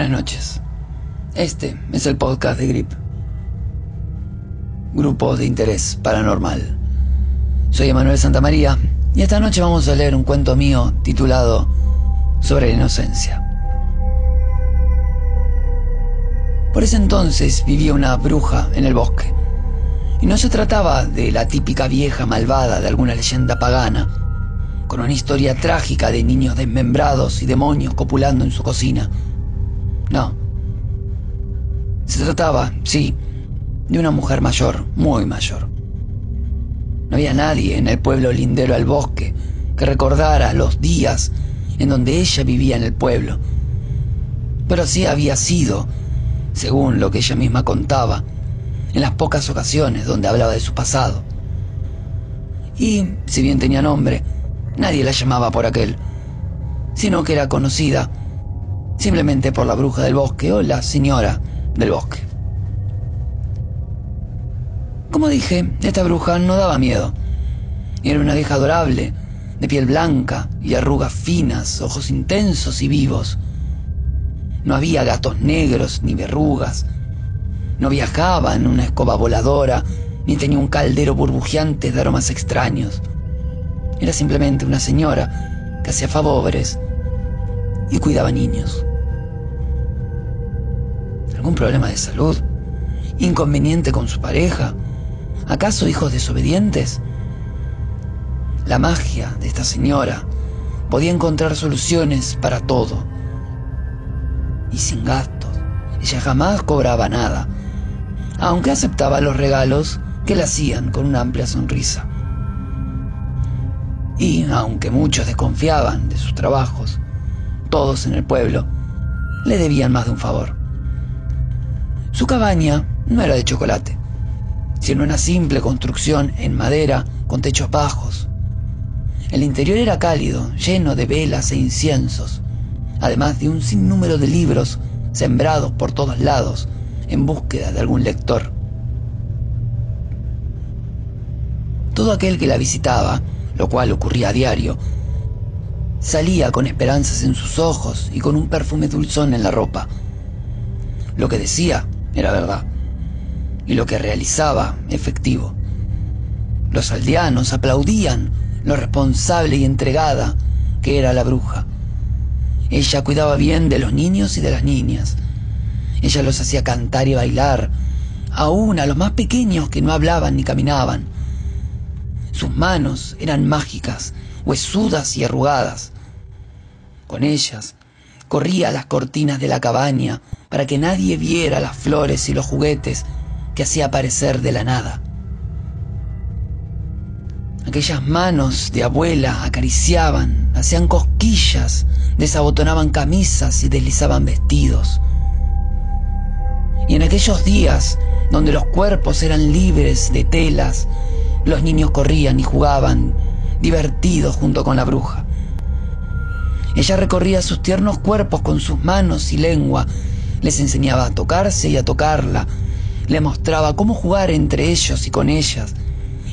Buenas noches. Este es el podcast de GRIP. Grupo de Interés Paranormal. Soy Emanuel Santamaría y esta noche vamos a leer un cuento mío titulado Sobre la inocencia. Por ese entonces vivía una bruja en el bosque. Y no se trataba de la típica vieja malvada de alguna leyenda pagana, con una historia trágica de niños desmembrados y demonios copulando en su cocina. No. Se trataba, sí, de una mujer mayor, muy mayor. No había nadie en el pueblo lindero al bosque que recordara los días en donde ella vivía en el pueblo. Pero sí había sido, según lo que ella misma contaba, en las pocas ocasiones donde hablaba de su pasado. Y, si bien tenía nombre, nadie la llamaba por aquel, sino que era conocida simplemente por la bruja del bosque o la señora del bosque. Como dije, esta bruja no daba miedo. Era una vieja adorable, de piel blanca y arrugas finas, ojos intensos y vivos. No había gatos negros ni verrugas. No viajaba en una escoba voladora, ni tenía un caldero burbujeante de aromas extraños. Era simplemente una señora que hacía favores y cuidaba niños. ¿Algún problema de salud? ¿Inconveniente con su pareja? ¿Acaso hijos desobedientes? La magia de esta señora podía encontrar soluciones para todo. Y sin gastos. Ella jamás cobraba nada, aunque aceptaba los regalos que le hacían con una amplia sonrisa. Y aunque muchos desconfiaban de sus trabajos, todos en el pueblo le debían más de un favor. Su cabaña no era de chocolate, sino una simple construcción en madera con techos bajos. El interior era cálido, lleno de velas e inciensos, además de un sinnúmero de libros sembrados por todos lados en búsqueda de algún lector. Todo aquel que la visitaba, lo cual ocurría a diario, salía con esperanzas en sus ojos y con un perfume dulzón en la ropa. Lo que decía era verdad, y lo que realizaba efectivo. Los aldeanos aplaudían lo responsable y entregada que era la bruja. Ella cuidaba bien de los niños y de las niñas. Ella los hacía cantar y bailar, aún a los más pequeños que no hablaban ni caminaban. Sus manos eran mágicas, huesudas y arrugadas. Con ellas corría las cortinas de la cabaña para que nadie viera las flores y los juguetes que hacía aparecer de la nada. Aquellas manos de abuela acariciaban, hacían cosquillas, desabotonaban camisas y deslizaban vestidos. Y en aquellos días donde los cuerpos eran libres de telas, los niños corrían y jugaban, divertidos junto con la bruja. Ella recorría sus tiernos cuerpos con sus manos y lengua, les enseñaba a tocarse y a tocarla, le mostraba cómo jugar entre ellos y con ellas,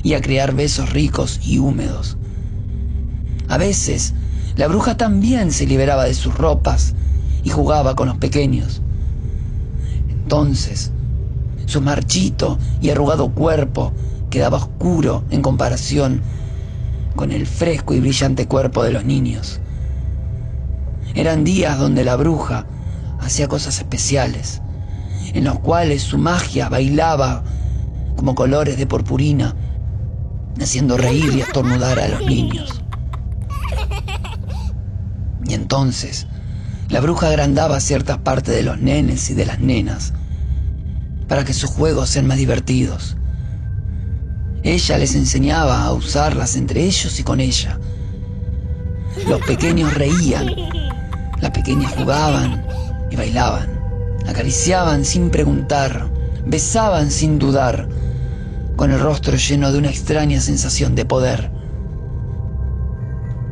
y a crear besos ricos y húmedos. A veces, la bruja también se liberaba de sus ropas y jugaba con los pequeños. Entonces, su marchito y arrugado cuerpo quedaba oscuro en comparación con el fresco y brillante cuerpo de los niños. Eran días donde la bruja hacía cosas especiales, en los cuales su magia bailaba como colores de purpurina, haciendo reír y estornudar a los niños. Y entonces, la bruja agrandaba ciertas partes de los nenes y de las nenas para que sus juegos sean más divertidos. Ella les enseñaba a usarlas entre ellos y con ella. Los pequeños reían pequeñas jugaban y bailaban, acariciaban sin preguntar, besaban sin dudar, con el rostro lleno de una extraña sensación de poder.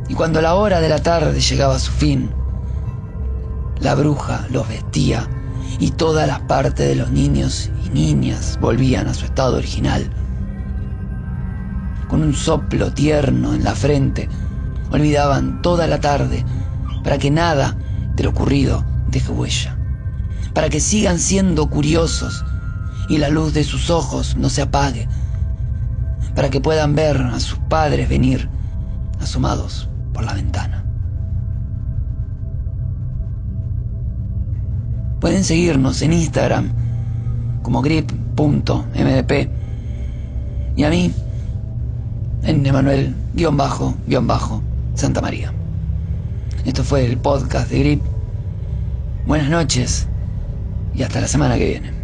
Y cuando la hora de la tarde llegaba a su fin, la bruja los vestía y todas las partes de los niños y niñas volvían a su estado original. Con un soplo tierno en la frente, olvidaban toda la tarde para que nada de lo ocurrido deje huella. para que sigan siendo curiosos y la luz de sus ojos no se apague, para que puedan ver a sus padres venir asomados por la ventana. Pueden seguirnos en Instagram como grip.mdp y a mí en Emanuel-Santa María. Esto fue el podcast de Grip. Buenas noches y hasta la semana que viene.